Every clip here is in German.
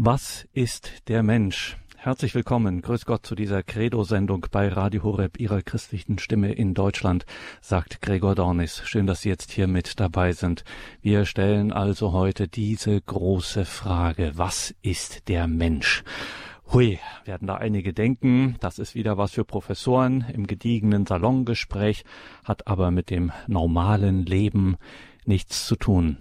Was ist der Mensch? Herzlich willkommen, grüß Gott zu dieser Credo-Sendung bei Radio Horeb, Ihrer christlichen Stimme in Deutschland, sagt Gregor Dornis. Schön, dass Sie jetzt hier mit dabei sind. Wir stellen also heute diese große Frage, was ist der Mensch? Hui, werden da einige denken, das ist wieder was für Professoren im gediegenen Salongespräch, hat aber mit dem normalen Leben nichts zu tun.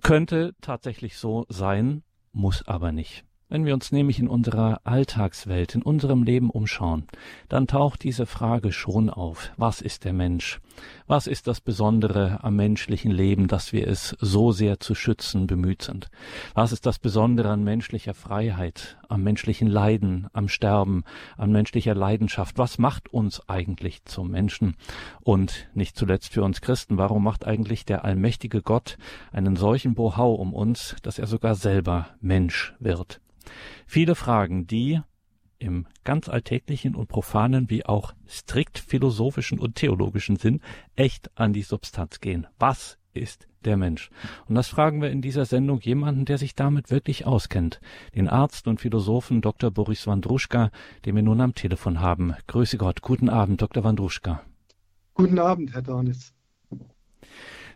Könnte tatsächlich so sein, muss aber nicht. Wenn wir uns nämlich in unserer Alltagswelt, in unserem Leben umschauen, dann taucht diese Frage schon auf. Was ist der Mensch? Was ist das Besondere am menschlichen Leben, dass wir es so sehr zu schützen bemüht sind? Was ist das Besondere an menschlicher Freiheit, am menschlichen Leiden, am Sterben, an menschlicher Leidenschaft? Was macht uns eigentlich zum Menschen? Und nicht zuletzt für uns Christen, warum macht eigentlich der allmächtige Gott einen solchen Bohau um uns, dass er sogar selber Mensch wird? Viele Fragen, die im ganz alltäglichen und profanen wie auch strikt philosophischen und theologischen Sinn echt an die Substanz gehen. Was ist der Mensch? Und das fragen wir in dieser Sendung jemanden, der sich damit wirklich auskennt. Den Arzt und Philosophen Dr. Boris Wandruschka, den wir nun am Telefon haben. Grüße Gott. Guten Abend, Dr. Wandruschka. Guten Abend, Herr Dornis.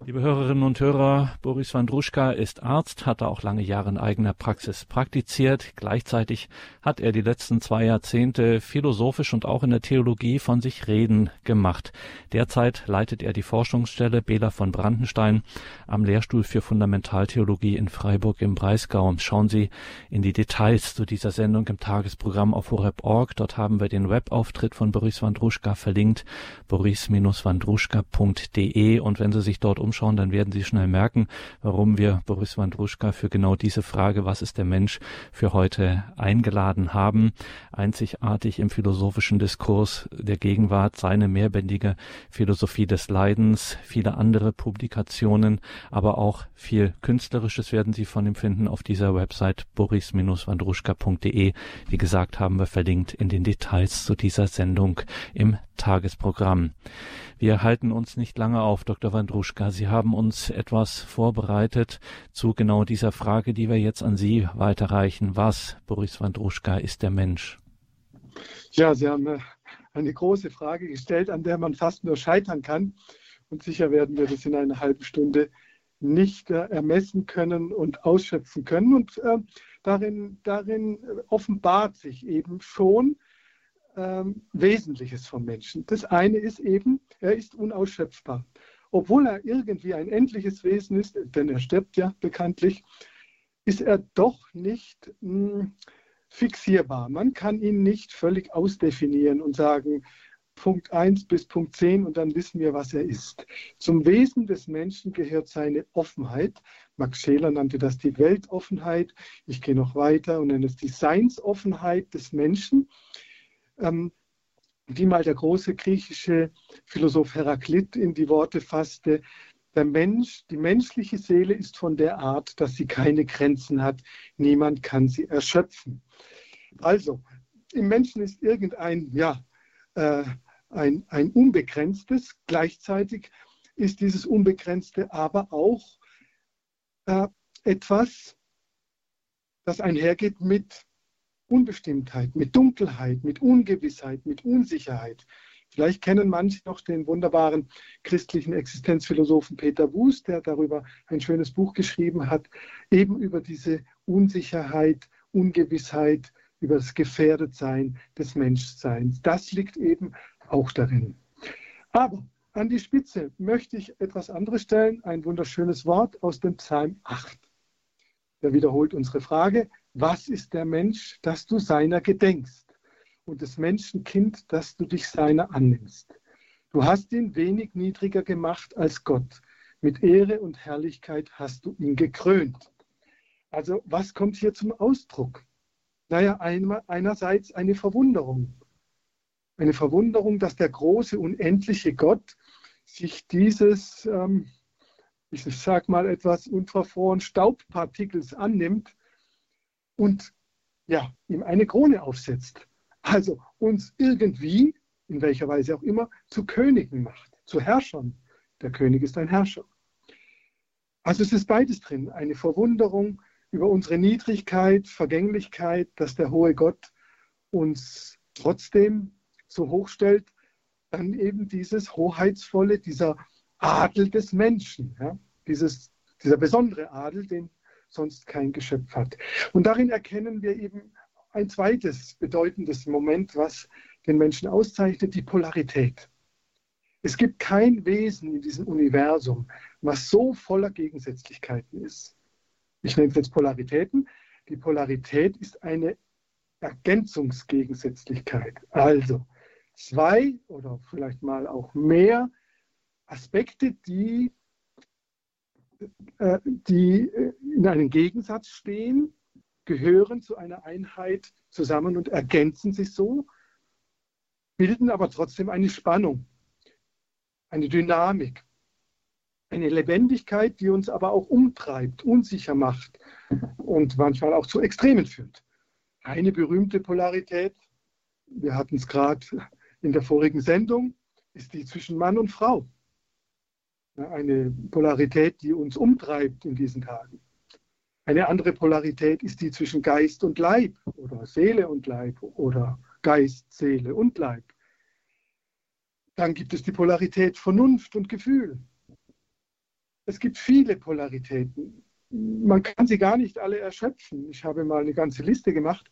Liebe Hörerinnen und Hörer, Boris Wandruschka ist Arzt, hat auch lange Jahre in eigener Praxis praktiziert. Gleichzeitig hat er die letzten zwei Jahrzehnte philosophisch und auch in der Theologie von sich reden gemacht. Derzeit leitet er die Forschungsstelle Bela von Brandenstein am Lehrstuhl für Fundamentaltheologie in Freiburg im Breisgau. Schauen Sie in die Details zu dieser Sendung im Tagesprogramm auf horeb.org. Dort haben wir den Webauftritt von Boris Wandruschka verlinkt, boris-wandruschka.de und wenn Sie sich dort um umschauen, dann werden Sie schnell merken, warum wir Boris Wandruschka für genau diese Frage, was ist der Mensch, für heute eingeladen haben. Einzigartig im philosophischen Diskurs der Gegenwart seine mehrbändige Philosophie des Leidens, viele andere Publikationen, aber auch viel Künstlerisches werden Sie von ihm finden auf dieser Website boris-wandruschka.de. Wie gesagt, haben wir verlinkt in den Details zu dieser Sendung im Tagesprogramm. Wir halten uns nicht lange auf, Dr. Wandruschka. Sie haben uns etwas vorbereitet zu genau dieser Frage, die wir jetzt an Sie weiterreichen. Was, Boris Wandruschka, ist der Mensch? Ja, Sie haben eine große Frage gestellt, an der man fast nur scheitern kann. Und sicher werden wir das in einer halben Stunde nicht äh, ermessen können und ausschöpfen können. Und äh, darin, darin offenbart sich eben schon, ähm, Wesentliches vom Menschen. Das eine ist eben, er ist unausschöpfbar. Obwohl er irgendwie ein endliches Wesen ist, denn er stirbt ja bekanntlich, ist er doch nicht mh, hm, fixierbar. Man kann ihn nicht völlig ausdefinieren und sagen, Punkt 1 bis Punkt 10 und dann wissen wir, was er ist. Zum Wesen des Menschen gehört seine Offenheit. Max Scheler nannte das die Weltoffenheit. Ich gehe noch weiter und nenne es die Seinsoffenheit des Menschen ähm, die mal der große griechische Philosoph Heraklit in die Worte fasste, der Mensch, die menschliche Seele ist von der Art, dass sie keine Grenzen hat. Niemand kann sie erschöpfen. Also, im Menschen ist irgendein, ja, äh, ein, ein Unbegrenztes. Gleichzeitig ist dieses Unbegrenzte aber auch äh, etwas, das einhergeht mit Unbestimmtheit, mit Dunkelheit, mit Ungewissheit, mit Unsicherheit. Vielleicht kennen manche noch den wunderbaren christlichen Existenzphilosophen Peter Wuß, der darüber ein schönes Buch geschrieben hat, eben über diese Unsicherheit, Ungewissheit, über das Gefährdetsein des Menschseins. Das liegt eben auch darin. Aber an die Spitze möchte ich etwas anderes stellen, ein wunderschönes Wort aus dem Psalm 8. Der wiederholt unsere Frage, was ist der Mensch, dass du seiner gedenkst und des Menschen Kind, dass du dich seiner annimmst. Du hast ihn wenig niedriger gemacht als Gott. Mit Ehre und Herrlichkeit hast du ihn gekrönt. Also was kommt hier zum Ausdruck? Naja, einerseits eine Verwunderung. Eine Verwunderung, dass der große, unendliche Gott sich dieses, ähm, ich sage mal etwas unverfroren, Staubpartikels annimmt und ja, ihm eine Krone aufsetzt. Also uns irgendwie, in welcher Weise auch immer, zu Königen macht, zu Herrschern. Der König ist ein Herrscher. Also es ist beides drin, eine Verwunderung, über unsere Niedrigkeit, Vergänglichkeit, dass der hohe Gott uns trotzdem so hoch stellt, dann eben dieses Hoheitsvolle, dieser Adel des Menschen, ja? dieses, dieser besondere Adel, den sonst kein Geschöpf hat. Und darin erkennen wir eben ein zweites bedeutendes Moment, was den Menschen auszeichnet, die Polarität. Es gibt kein Wesen in diesem Universum, was so voller Gegensätzlichkeiten ist. Ich nenne es jetzt Polaritäten. Die Polarität ist eine Ergänzungsgegensätzlichkeit. Also zwei oder vielleicht mal auch mehr Aspekte, die, die in einem Gegensatz stehen, gehören zu einer Einheit zusammen und ergänzen sich so, bilden aber trotzdem eine Spannung eine Dynamik, eine Lebendigkeit, die uns aber auch umtreibt, unsicher macht und manchmal auch zu Extremen führt. Eine berühmte Polarität, wir hatten es gerade in der vorigen Sendung, ist die zwischen Mann und Frau. Eine Polarität, die uns umtreibt in diesen Tagen. Eine andere Polarität ist die zwischen Geist und Leib oder Seele und Leib oder Geist, Seele und Leib. Dann gibt es die Polarität Vernunft und Gefühl. Es gibt viele Polaritäten. Man kann sie gar nicht alle erschöpfen. Ich habe mal eine ganze Liste gemacht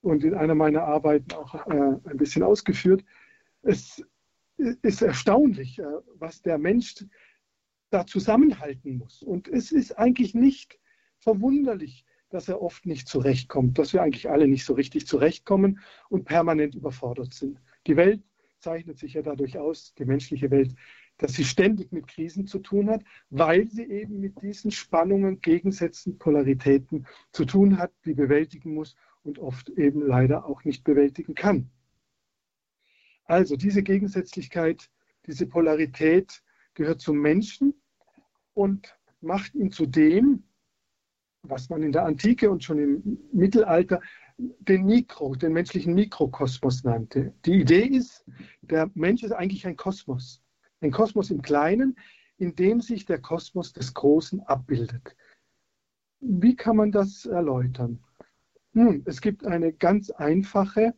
und in einer meiner Arbeiten auch äh, ein bisschen ausgeführt. Es ist erstaunlich, äh, was der Mensch da zusammenhalten muss. Und es ist eigentlich nicht verwunderlich, dass er oft nicht zurechtkommt, dass wir eigentlich alle nicht so richtig zurechtkommen und permanent überfordert sind. Die Welt zeichnet sich ja dadurch aus, die menschliche Welt, dass sie ständig mit Krisen zu tun hat, weil sie eben mit diesen Spannungen, Gegensätzen, Polaritäten zu tun hat, die bewältigen muss und oft eben leider auch nicht bewältigen kann. Also diese Gegensätzlichkeit, diese Polarität gehört zum Menschen und macht ihn zu dem, was man in der Antike und schon im Mittelalter den Mikro, den menschlichen Mikrokosmos nannte. Die Idee ist, der Mensch ist eigentlich ein Kosmos. Ein Kosmos im Kleinen, in dem sich der Kosmos des Großen abbildet. Wie kann man das erläutern? Nun, es gibt eine ganz einfache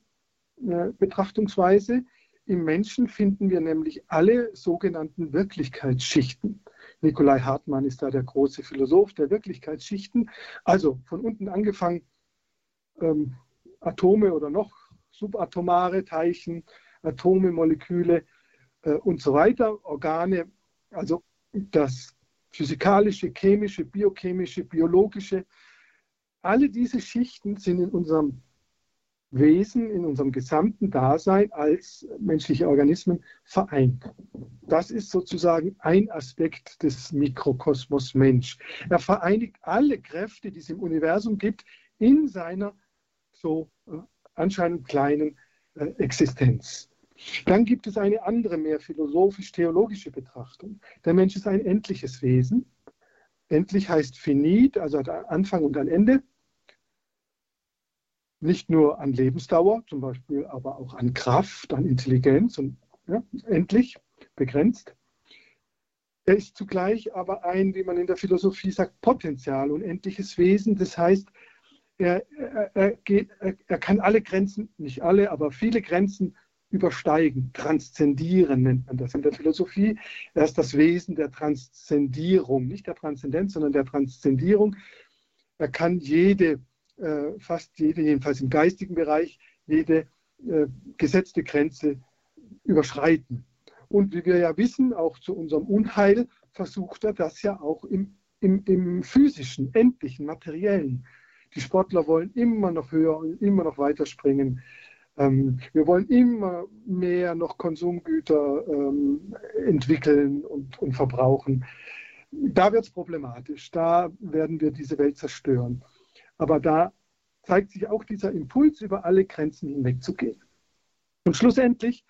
äh, Betrachtungsweise. Im Menschen finden wir nämlich alle sogenannten Wirklichkeitsschichten. Nikolai Hartmann ist da der große Philosoph der Wirklichkeitsschichten. Also von unten angefangen ähm, Atome oder noch subatomare Teilchen, Atome, Moleküle äh, und so weiter, Organe, also das physikalische, chemische, biochemische, biologische, alle diese Schichten sind in unserem Wesen, in unserem gesamten Dasein als menschliche Organismen vereint. Das ist sozusagen ein Aspekt des Mikrokosmos Mensch. Er vereinigt alle Kräfte, die es im Universum gibt, in seiner so äh, anscheinend kleinen äh, Existenz. Dann gibt es eine andere, mehr philosophisch-theologische Betrachtung. Der Mensch ist ein endliches Wesen. Endlich heißt finit, also hat Anfang und ein Ende. Nicht nur an Lebensdauer, zum Beispiel, aber auch an Kraft, an Intelligenz und ja, endlich, begrenzt. Er ist zugleich aber ein, wie man in der Philosophie sagt, Potenzial, unendliches Wesen. Das heißt, er, er, geht, er, kann alle Grenzen, nicht alle, aber viele Grenzen übersteigen, transzendieren nennt man das in der Philosophie. Er ist das Wesen der Transzendierung, nicht der Transzendenz, sondern der Transzendierung. Er kann jede, äh, fast jede, jedenfalls im geistigen Bereich, jede äh, gesetzte Grenze überschreiten. Und wie wir ja wissen, auch zu unserem Unheil versucht er das ja auch im, im, im physischen, endlichen, materiellen. Die Sportler wollen immer noch höher und immer noch weiter springen. Ähm, wir wollen immer mehr noch Konsumgüter ähm, entwickeln und, und verbrauchen. Da wird es problematisch. Da werden wir diese Welt zerstören. Aber da zeigt sich auch dieser Impuls, über alle Grenzen hinwegzugehen. Und schlussendlich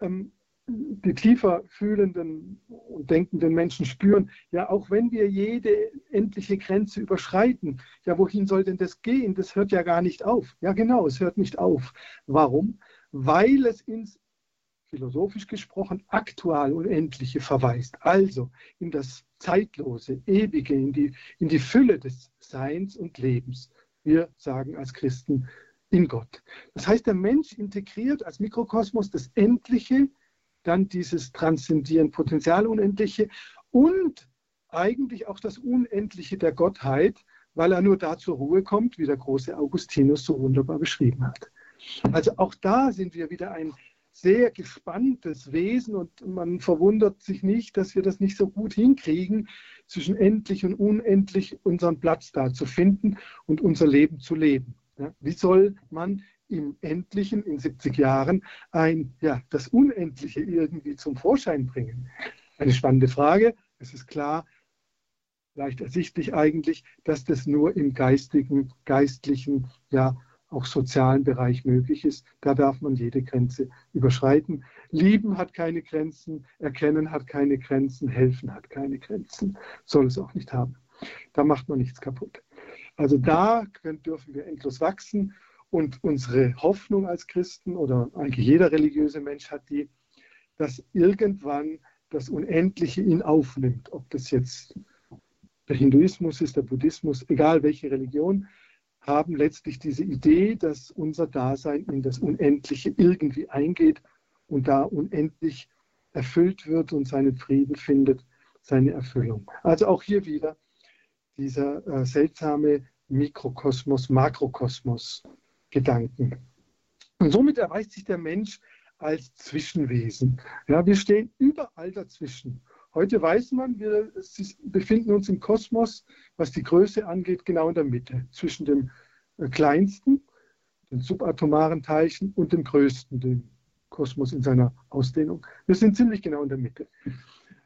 ähm, die tiefer fühlenden und denkenden Menschen spüren, ja, auch wenn wir jede endliche Grenze überschreiten, ja, wohin soll denn das gehen? Das hört ja gar nicht auf. Ja, genau, es hört nicht auf. Warum? Weil es ins philosophisch gesprochen, aktual Unendliche verweist. Also in das Zeitlose, Ewige, in die, in die Fülle des Seins und Lebens. Wir sagen als Christen in Gott. Das heißt, der Mensch integriert als Mikrokosmos das Endliche, dann dieses Transzendieren, Potenzial Unendliche und eigentlich auch das Unendliche der Gottheit, weil er nur da zur Ruhe kommt, wie der große Augustinus so wunderbar beschrieben hat. Also auch da sind wir wieder ein sehr gespanntes Wesen und man verwundert sich nicht, dass wir das nicht so gut hinkriegen, zwischen endlich und unendlich unseren Platz da zu finden und unser Leben zu leben. Ja, wie soll man im Endlichen in 70 Jahren ein, ja, das Unendliche irgendwie zum Vorschein bringen? Eine spannende Frage. Es ist klar, leicht ersichtlich eigentlich, dass das nur im geistigen, geistlichen, ja auch sozialen Bereich möglich ist. Da darf man jede Grenze überschreiten. Lieben hat keine Grenzen, erkennen hat keine Grenzen, helfen hat keine Grenzen, soll es auch nicht haben. Da macht man nichts kaputt. Also da können, dürfen wir endlos wachsen und unsere Hoffnung als Christen oder eigentlich jeder religiöse Mensch hat die, dass irgendwann das Unendliche ihn aufnimmt, ob das jetzt der Hinduismus ist, der Buddhismus, egal welche Religion, haben letztlich diese Idee, dass unser Dasein in das Unendliche irgendwie eingeht und da unendlich erfüllt wird und seinen Frieden findet, seine Erfüllung. Also auch hier wieder dieser äh, seltsame Mikrokosmos, Makrokosmos Gedanken. Und somit erweist sich der Mensch als Zwischenwesen. Ja, wir stehen überall dazwischen. Heute weiß man, wir befinden uns im Kosmos, was die Größe angeht, genau in der Mitte, zwischen dem äh, kleinsten, den subatomaren Teilchen, und dem größten, dem Kosmos in seiner Ausdehnung. Wir sind ziemlich genau in der Mitte.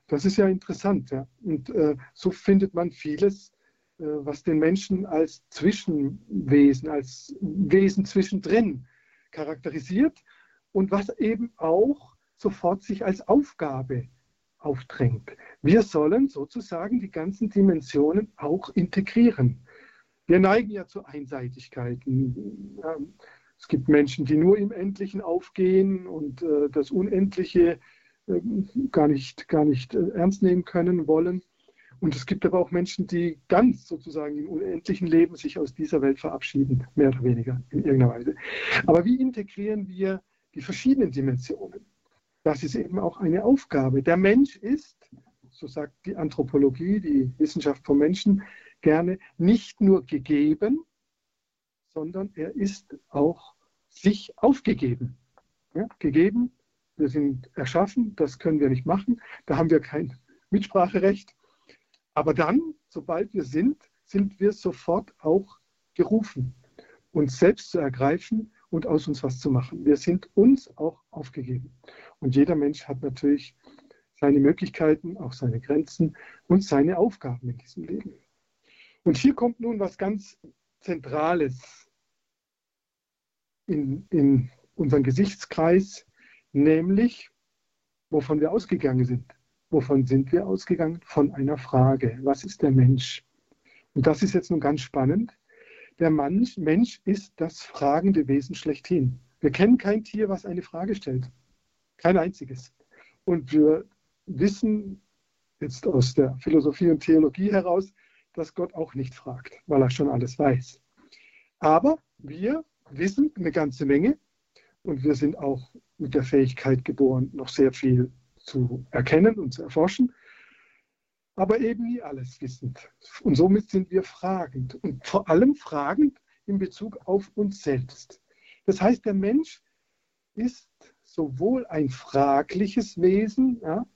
Das ist ja interessant. Ja? Und äh, so findet man vieles, äh, was den Menschen als Zwischenwesen, als Wesen zwischendrin charakterisiert und was eben auch sofort sich als Aufgabe aufdrängt. Wir sollen sozusagen die ganzen Dimensionen auch integrieren. Wir neigen ja zu Einseitigkeiten. Es gibt Menschen, die nur im Endlichen aufgehen und äh, das Unendliche äh, gar nicht, gar nicht äh, ernst nehmen können wollen. Und es gibt aber auch Menschen, die ganz sozusagen im unendlichen Leben sich aus dieser Welt verabschieden, mehr oder weniger in irgendeiner Weise. Aber wie integrieren wir die verschiedenen Dimensionen? Das ist eben auch eine Aufgabe. Der Mensch ist, so sagt die Anthropologie, die Wissenschaft vom Menschen, gerne nicht nur gegeben, sondern er ist auch sich aufgegeben. Ja, gegeben, wir sind erschaffen, das können wir nicht machen, da haben wir kein Mitspracherecht. Aber dann, sobald wir sind, sind wir sofort auch gerufen, uns selbst zu ergreifen und aus uns was zu machen. Wir sind uns auch aufgegeben. Und jeder Mensch hat natürlich seine Möglichkeiten, auch seine Grenzen und seine Aufgaben in diesem Leben. Und hier kommt nun was ganz Zentrales in, in unseren Gesichtskreis, nämlich wovon wir ausgegangen sind. Wovon sind wir ausgegangen? Von einer Frage. Was ist der Mensch? Und das ist jetzt nun ganz spannend, der Mensch, Mensch ist das fragende Wesen schlechthin. Wir kennen kein Tier, was eine Frage stellt. Kein einziges. Und wir wissen jetzt aus der Philosophie und Theologie heraus, dass Gott auch nicht fragt, weil er schon alles weiß. Aber wir wissen eine ganze Menge und wir sind auch mit der Fähigkeit geboren, noch sehr viel zu erkennen und zu erforschen aber eben nie alles wissend. Und somit sind wir fragend und vor allem fragend in Bezug auf uns selbst. Das heißt, der Mensch ist sowohl ein fragliches Wesen, ja,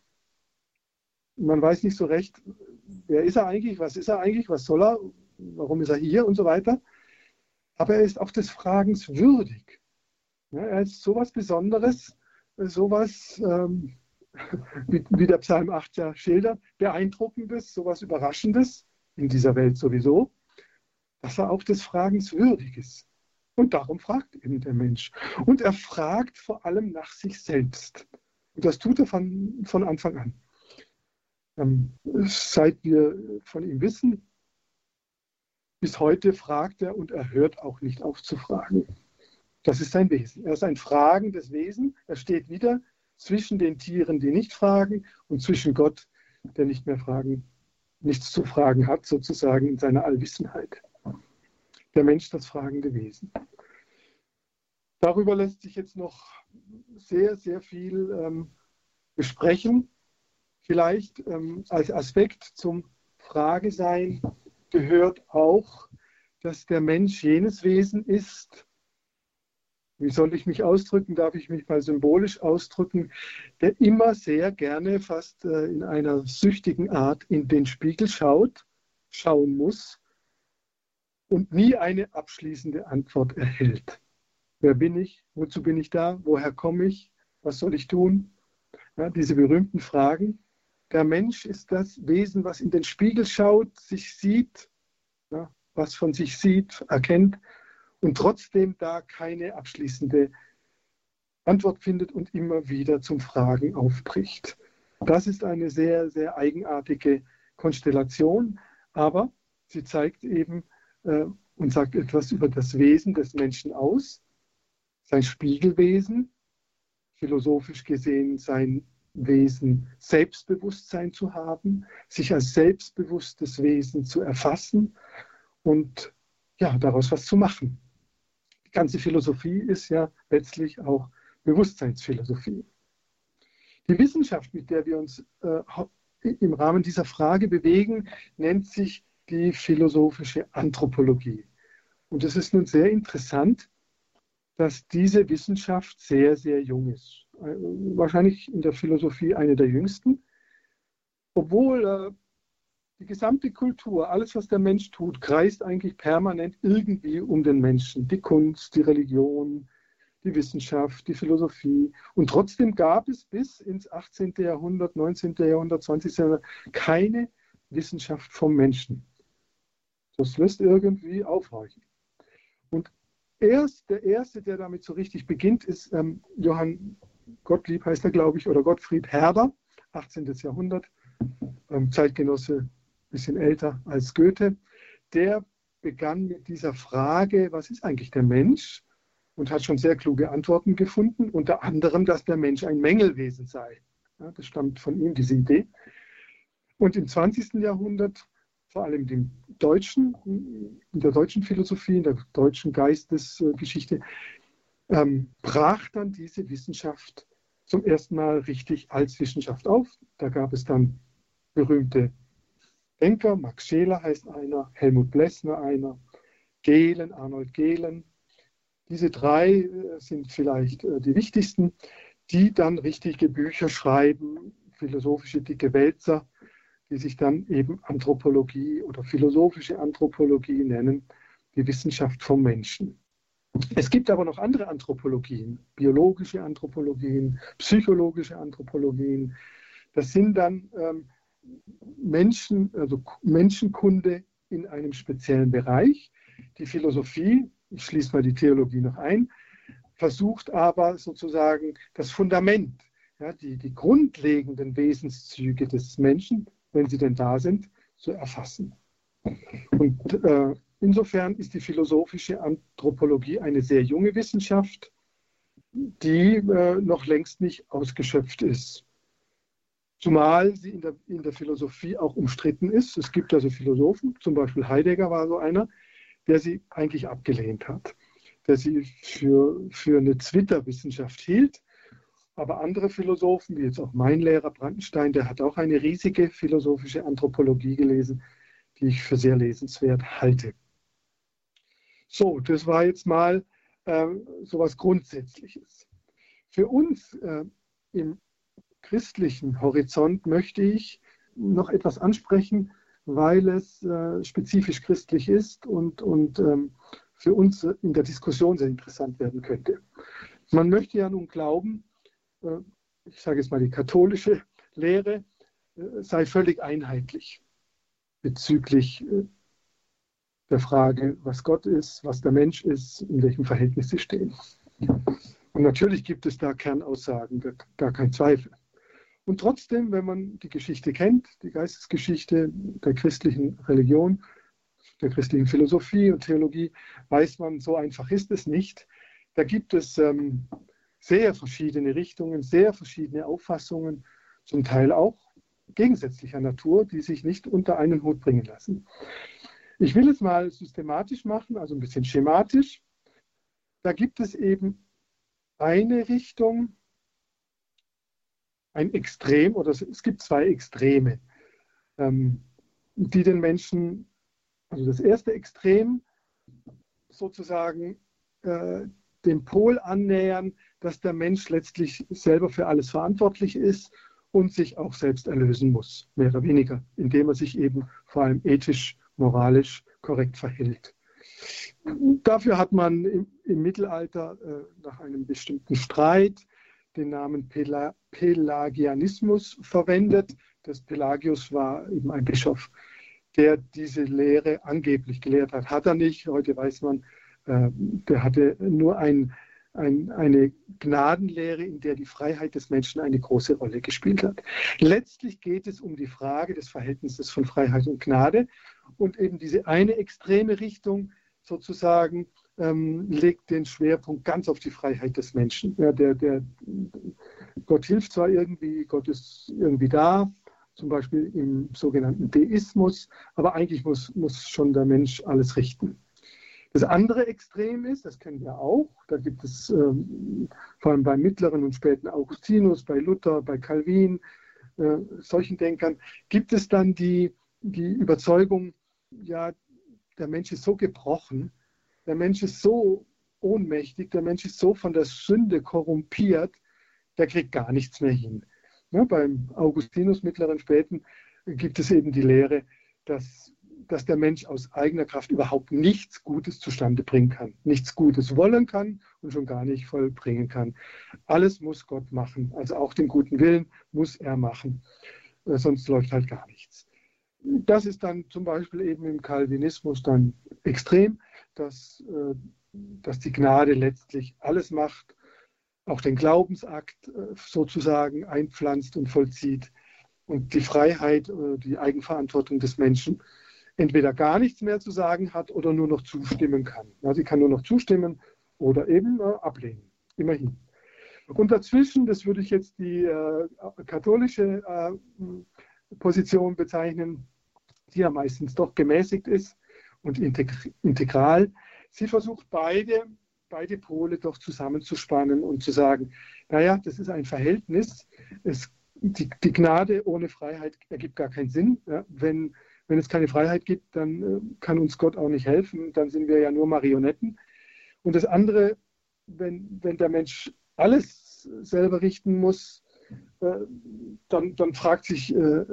man weiß nicht so recht, wer ist er eigentlich, was ist er eigentlich, was soll er, warum ist er hier und so weiter, aber er ist auch des Fragens würdig. Ja, er ist sowas Besonderes, sowas ähm, wie, wie der Psalm 8 ja schildert, beeindruckendes, sowas Überraschendes in dieser Welt sowieso, dass er auch des Fragens würdig ist. Und darum fragt eben der Mensch. Und er fragt vor allem nach sich selbst. Und das tut er von, von Anfang an. Ähm, seit wir von ihm wissen, bis heute fragt er und er hört auch nicht auf zu fragen. Das ist sein Wesen. Er ist ein fragendes Wesen. Er steht wieder zwischen den Tieren, die nicht fragen, und zwischen Gott, der nicht mehr fragen, nichts zu fragen hat, sozusagen in seiner Allwissenheit. Der Mensch das fragende Wesen. Darüber lässt sich jetzt noch sehr, sehr viel ähm, besprechen. Vielleicht ähm, als Aspekt zum Fragesein gehört auch, dass der Mensch jenes Wesen ist, wie soll ich mich ausdrücken, darf ich mich mal symbolisch ausdrücken, der immer sehr gerne, fast äh, in einer süchtigen Art, in den Spiegel schaut, schauen muss und nie eine abschließende Antwort erhält. Wer bin ich? Wozu bin ich da? Woher komme ich? Was soll ich tun? Ja, diese berühmten Fragen. Der Mensch ist das Wesen, was in den Spiegel schaut, sich sieht, ja, was von sich sieht, erkennt und trotzdem da keine abschließende Antwort findet und immer wieder zum Fragen aufbricht. Das ist eine sehr, sehr eigenartige Konstellation, aber sie zeigt eben äh, und sagt etwas über das Wesen des Menschen aus, sein Spiegelwesen, philosophisch gesehen sein Wesen Selbstbewusstsein zu haben, sich als selbstbewusstes Wesen zu erfassen und ja, daraus was zu machen. Die ganze Philosophie ist ja letztlich auch Bewusstseinsphilosophie. Die Wissenschaft, mit der wir uns äh, im Rahmen dieser Frage bewegen, nennt sich die philosophische Anthropologie. Und es ist nun sehr interessant, dass diese Wissenschaft sehr, sehr jung ist. Äh, wahrscheinlich in der Philosophie eine der jüngsten, obwohl äh, die gesamte Kultur, alles, was der Mensch tut, kreist eigentlich permanent irgendwie um den Menschen. Die Kunst, die Religion, die Wissenschaft, die Philosophie. Und trotzdem gab es bis ins 18. Jahrhundert, 19. Jahrhundert, 20. Jahrhundert keine Wissenschaft vom Menschen. Das lässt irgendwie aufhorchen. Und erst der Erste, der damit so richtig beginnt, ist ähm, Johann Gottlieb, heißt er, glaube ich, oder Gottfried Herder, 18. Jahrhundert, ähm, Zeitgenosse bisschen älter als Goethe, der begann mit dieser Frage, was ist eigentlich der Mensch? Und hat schon sehr kluge Antworten gefunden, unter anderem, dass der Mensch ein Mängelwesen sei. Ja, das stammt von ihm, diese Idee. Und im 20. Jahrhundert, vor allem dem Deutschen, in der deutschen Philosophie, in der deutschen Geistesgeschichte, ähm, brach dann diese Wissenschaft zum ersten Mal richtig als Wissenschaft auf. Da gab es dann berühmte Denker, Max Scheler heißt einer, Helmut Blessner einer, Gehlen, Arnold Gehlen. Diese drei äh, sind vielleicht äh, die wichtigsten, die dann richtige Bücher schreiben, philosophische dicke Wälzer, die sich dann eben Anthropologie oder philosophische Anthropologie nennen, die Wissenschaft vom Menschen. Es gibt aber noch andere Anthropologien, biologische Anthropologien, psychologische Anthropologien. Das sind dann ähm, Menschen, also Menschenkunde in einem speziellen Bereich. Die Philosophie, ich schließe mal die Theologie noch ein, versucht aber sozusagen das Fundament, ja, die, die grundlegenden Wesenszüge des Menschen, wenn sie denn da sind, zu erfassen. Und äh, insofern ist die philosophische Anthropologie eine sehr junge Wissenschaft, die äh, noch längst nicht ausgeschöpft ist. Zumal sie in der, in der Philosophie auch umstritten ist. Es gibt also Philosophen, zum Beispiel Heidegger war so einer, der sie eigentlich abgelehnt hat, der sie für, für eine Zwitterwissenschaft hielt. Aber andere Philosophen, wie jetzt auch mein Lehrer Brandenstein, der hat auch eine riesige philosophische Anthropologie gelesen, die ich für sehr lesenswert halte. So, das war jetzt mal äh, so was Grundsätzliches. Für uns äh, im christlichen Horizont möchte ich noch etwas ansprechen, weil es äh, spezifisch christlich ist und, und ähm, für uns in der Diskussion sehr interessant werden könnte. Man möchte ja nun glauben, äh, ich sage jetzt mal die katholische Lehre, äh, sei völlig einheitlich bezüglich der Frage, was Gott ist, was der Mensch ist, in welchem Verhältnis sie stehen. Und natürlich gibt es da Kernaussagen, gar kein Zweifel. Und trotzdem, wenn man die Geschichte kennt, die Geistesgeschichte der christlichen Religion, der christlichen Philosophie und Theologie, weiß man, so einfach ist es nicht. Da gibt es ähm, sehr verschiedene Richtungen, sehr verschiedene Auffassungen, zum Teil auch gegensätzlicher Natur, die sich nicht unter einen Hut bringen lassen. Ich will es mal systematisch machen, also ein bisschen schematisch. Da gibt es eben eine Richtung, ein Extrem, oder es gibt zwei Extreme, ähm, die den Menschen, also das erste Extrem sozusagen äh, dem Pol annähern, dass der Mensch letztlich selber für alles verantwortlich ist und sich auch selbst erlösen muss, mehr oder weniger, indem er sich eben vor allem ethisch, moralisch korrekt verhält. Dafür hat man im, im Mittelalter äh, nach einem bestimmten Streit den Namen Pela Pelagianismus verwendet. Das Pelagius war eben ein Bischof, der diese Lehre angeblich gelehrt hat. Hat er nicht. Heute weiß man, äh, der hatte nur ein, ein, eine Gnadenlehre, in der die Freiheit des Menschen eine große Rolle gespielt hat. Letztlich geht es um die Frage des Verhältnisses von Freiheit und Gnade. Und eben diese eine extreme Richtung sozusagen ähm, legt den Schwerpunkt ganz auf die Freiheit des Menschen. Ja, der, der, Gott hilft zwar irgendwie, Gott ist irgendwie da, zum Beispiel im sogenannten Deismus, aber eigentlich muss, muss schon der Mensch alles richten. Das andere Extrem ist, das kennen wir auch, da gibt es ähm, vor allem bei mittleren und späten Augustinus, bei Luther, bei Calvin, äh, solchen Denkern, gibt es dann die, die Überzeugung, ja, der Mensch ist so gebrochen, der Mensch ist so ohnmächtig, der Mensch ist so von der Sünde korrumpiert, der kriegt gar nichts mehr hin. Ja, beim Augustinus mittleren Späten gibt es eben die Lehre, dass dass der Mensch aus eigener Kraft überhaupt nichts Gutes zustande bringen kann, nichts Gutes wollen kann und schon gar nicht vollbringen kann. Alles muss Gott machen, also auch den guten Willen muss er machen, äh, sonst läuft halt gar nichts. Das ist dann zum Beispiel eben im Calvinismus dann extrem, dass, äh, dass die Gnade letztlich alles macht, auch den Glaubensakt äh, sozusagen einpflanzt und vollzieht und die Freiheit, die Eigenverantwortung des Menschen entweder gar nichts mehr zu sagen hat oder nur noch zustimmen kann. Sie kann nur noch zustimmen oder eben äh, ablehnen. Immerhin. Und dazwischen, das würde ich jetzt die äh, katholische äh, Position bezeichnen, die ja meistens doch gemäßigt ist und integral. Sie versucht beide, beide Pole doch zusammenzuspannen und zu sagen, naja, das ist ein Verhältnis. Es, die, die Gnade ohne Freiheit ergibt gar keinen Sinn. Ja, wenn wenn es keine Freiheit gibt, dann äh, kann uns Gott auch nicht helfen. Dann sind wir ja nur Marionetten. Und das andere, wenn, wenn der Mensch alles selber richten muss, dann, dann fragt sich, äh,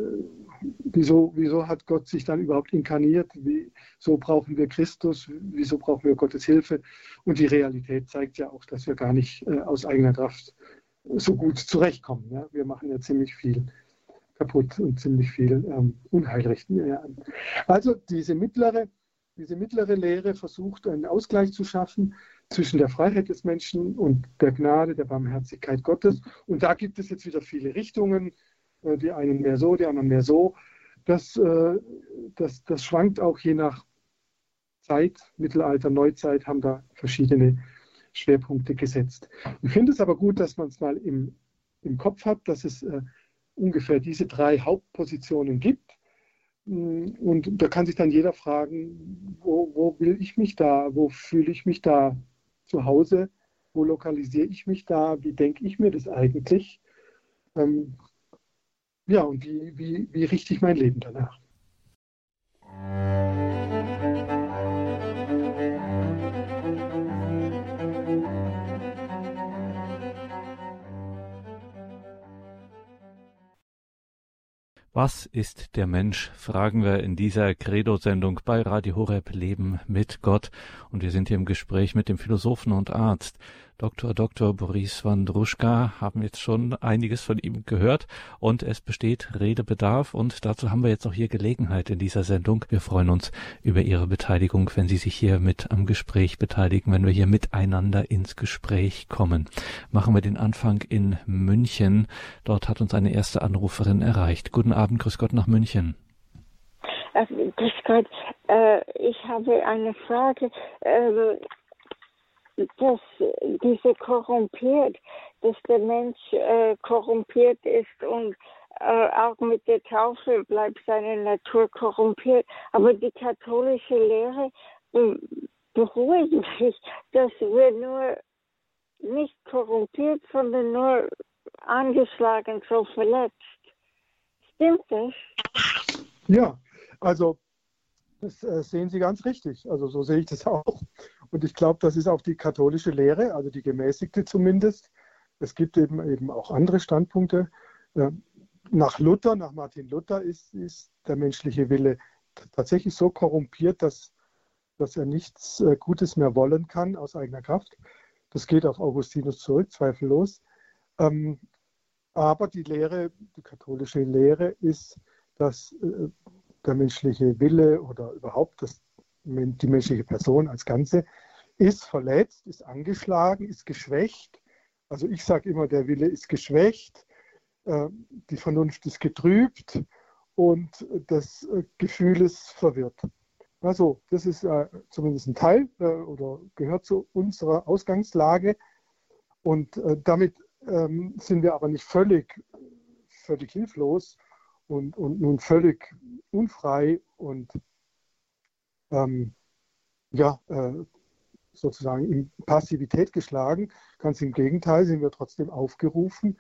wieso, wieso hat Gott sich dann überhaupt inkarniert? Wieso brauchen wir Christus? Wieso brauchen wir Gottes Hilfe? Und die Realität zeigt ja auch, dass wir gar nicht aus eigener Kraft so gut zurechtkommen. Wir machen ja ziemlich viel kaputt und ziemlich viel ähm, Unheil richten wir an. Also diese mittlere, diese mittlere Lehre versucht einen Ausgleich zu schaffen zwischen der Freiheit des Menschen und der Gnade, der Barmherzigkeit Gottes. Und da gibt es jetzt wieder viele Richtungen, äh, die einen mehr so, die anderen mehr so. Das, äh, das, das schwankt auch je nach Zeit, Mittelalter, Neuzeit haben da verschiedene Schwerpunkte gesetzt. Ich finde es aber gut, dass man es mal im, im Kopf hat, dass es äh, ungefähr diese drei Hauptpositionen gibt. Und da kann sich dann jeder fragen, wo, wo will ich mich da, wo fühle ich mich da zu Hause, wo lokalisiere ich mich da, wie denke ich mir das eigentlich? Ähm, ja, und wie, wie, wie richte ich mein Leben danach? Was ist der Mensch? fragen wir in dieser Credo-Sendung bei Radio Horeb Leben mit Gott. Und wir sind hier im Gespräch mit dem Philosophen und Arzt Dr. Dr. Boris Wandruschka haben jetzt schon einiges von ihm gehört und es besteht Redebedarf und dazu haben wir jetzt auch hier Gelegenheit in dieser Sendung. Wir freuen uns über Ihre Beteiligung, wenn Sie sich hier mit am Gespräch beteiligen, wenn wir hier miteinander ins Gespräch kommen. Machen wir den Anfang in München. Dort hat uns eine erste Anruferin erreicht. Guten Abend, grüß Gott nach München. Äh, grüß Gott, äh, ich habe eine Frage. Dass diese korrumpiert, dass der Mensch äh, korrumpiert ist und äh, auch mit der Taufe bleibt seine Natur korrumpiert. Aber die katholische Lehre beruhigt mich, dass wir nur nicht korrumpiert, sondern nur angeschlagen, so verletzt. Stimmt das? Ja, also das äh, sehen Sie ganz richtig. Also so sehe ich das auch. Und ich glaube, das ist auch die katholische Lehre, also die gemäßigte zumindest. Es gibt eben, eben auch andere Standpunkte. Äh, nach Luther, nach Martin Luther ist, ist der menschliche Wille tatsächlich so korrumpiert, dass, dass er nichts äh, Gutes mehr wollen kann aus eigener Kraft. Das geht auf Augustinus zurück, zweifellos. Ähm, aber die Lehre, die katholische Lehre ist, dass äh, der menschliche Wille oder überhaupt das, die menschliche Person als Ganze ist verletzt, ist angeschlagen, ist geschwächt. Also ich sage immer, der Wille ist geschwächt, äh, die Vernunft ist getrübt und das äh, Gefühl ist verwirrt. Also das ist äh, zumindest ein Teil oder gehört zu unserer Ausgangslage. Und damit ähm, sind wir aber nicht völlig, völlig hilflos und, und nun völlig unfrei und ähm, ja, äh, sozusagen in Passivität geschlagen. Ganz im Gegenteil sind wir trotzdem aufgerufen,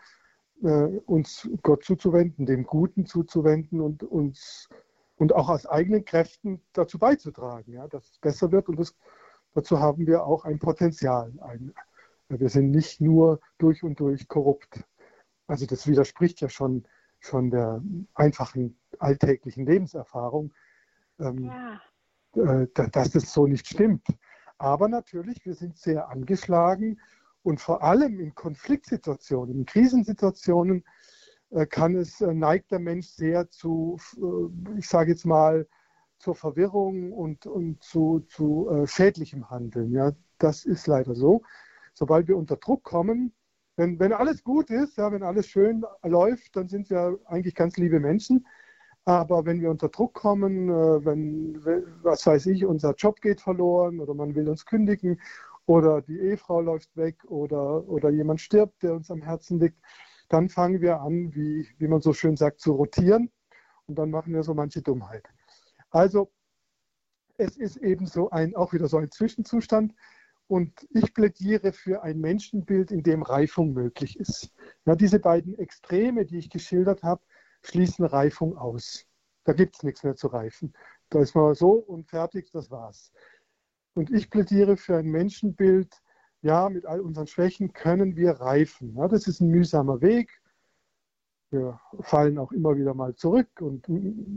äh, uns Gott zuzuwenden, dem Guten zuzuwenden und uns und auch aus eigenen Kräften dazu beizutragen, ja, dass es besser wird. Und das, dazu haben wir auch ein Potenzial. Ein, wir sind nicht nur durch und durch korrupt. Also das widerspricht ja schon, schon der einfachen alltäglichen Lebenserfahrung, ähm, ja. Äh, dass das so nicht stimmt. Aber natürlich, wir sind sehr angeschlagen und vor allem in Konfliktsituationen, in Krisensituationen äh, kann es, äh, neigt der Mensch sehr zu, ich sage jetzt mal, zur Verwirrung und, und zu, zu schädlichem Handeln. Ja, das ist leider so sobald wir unter Druck kommen, wenn, wenn alles gut ist, ja, wenn alles schön läuft, dann sind wir eigentlich ganz liebe Menschen. Aber wenn wir unter Druck kommen, äh, wenn, was weiß ich, unser Job geht verloren oder man will uns kündigen oder die Ehefrau läuft weg oder, oder jemand stirbt, der uns am Herzen liegt, dann fangen wir an, wie, wie man so schön sagt, zu rotieren und dann machen wir so manche Dummheit. Also es ist eben so ein, auch wieder so ein Zwischenzustand. Und ich plädiere für ein Menschenbild, in dem Reifung möglich ist. Ja, diese beiden Extreme, die ich geschildert habe, schließen Reifung aus. Da gibt es nichts mehr zu reifen. Da ist man so und fertig, das war's. Und ich plädiere für ein Menschenbild, ja, mit all unseren Schwächen können wir reifen. Ja, das ist ein mühsamer Weg. Wir fallen auch immer wieder mal zurück und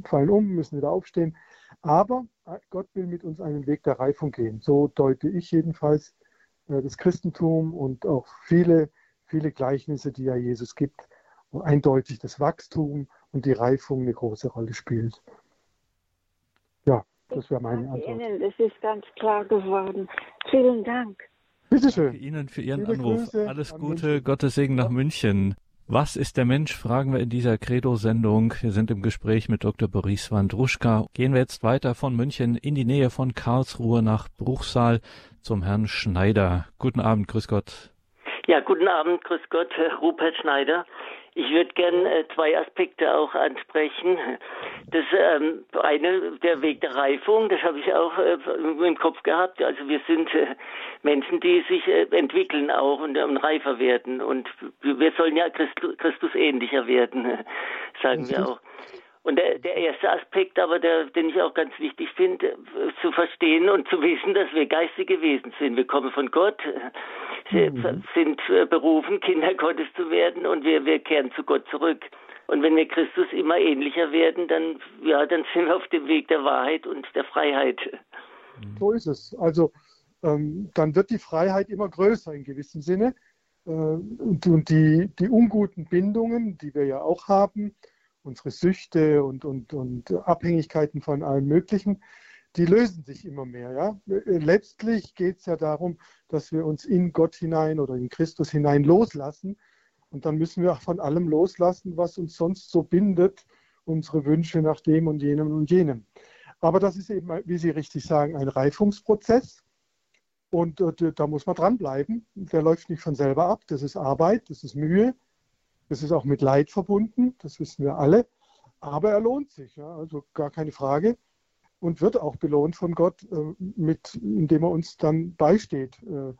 fallen um, müssen wieder aufstehen. Aber Gott will mit uns einen Weg der Reifung gehen. So deute ich jedenfalls äh, das Christentum und auch viele, viele Gleichnisse, die ja Jesus gibt, wo eindeutig das Wachstum und die Reifung eine große Rolle spielt. Ja, das wäre meine Antwort. Ihnen, das ist ganz klar geworden. Vielen Dank. Bitte schön. Danke Ihnen für Ihren Viele Anruf. Grüße Alles Gute, Gottes Segen nach München. Was ist der Mensch, fragen wir in dieser Credo-Sendung. Wir sind im Gespräch mit Dr. Boris Wandruschka. Gehen wir jetzt weiter von München in die Nähe von Karlsruhe nach Bruchsal zum Herrn Schneider. Guten Abend, grüß Gott. Ja, guten Abend, grüß Gott, Rupert Schneider. Ich würde gerne äh, zwei Aspekte auch ansprechen. Das ähm, eine, der Weg der Reifung, das habe ich auch äh, im Kopf gehabt. Also wir sind äh, Menschen, die sich äh, entwickeln auch und, und, reifer werden. Und wir sollen ja Christus, Christus ähnlicher werden, sagen wir auch. Und der, der erste Aspekt, aber der, den ich auch ganz wichtig finde, zu verstehen und zu wissen, dass wir geistige Wesen sind. Wir kommen von Gott, mhm. sind berufen, Kinder Gottes zu werden und wir, wir kehren zu Gott zurück. Und wenn wir Christus immer ähnlicher werden, dann, ja, dann sind wir auf dem Weg der Wahrheit und der Freiheit. So ist es. Also ähm, dann wird die Freiheit immer größer in gewissem Sinne. Äh, und, und die, die unguten Bindungen, die wir ja auch haben, unsere Süchte und, und, und Abhängigkeiten von allem Möglichen, die lösen sich immer mehr. Ja? Letztlich geht es ja darum, dass wir uns in Gott hinein oder in Christus hinein loslassen. Und dann müssen wir auch von allem loslassen, was uns sonst so bindet, unsere Wünsche nach dem und jenem und jenem. Aber das ist eben, wie Sie richtig sagen, ein Reifungsprozess. Und äh, da muss man dranbleiben. Der läuft nicht von selber ab. Das ist Arbeit, das ist Mühe, das ist auch mit Leid verbunden, das wissen wir alle. Aber er lohnt sich, ja, also gar keine Frage. Und wird auch belohnt von Gott, äh, mit, indem er uns dann beisteht, äh,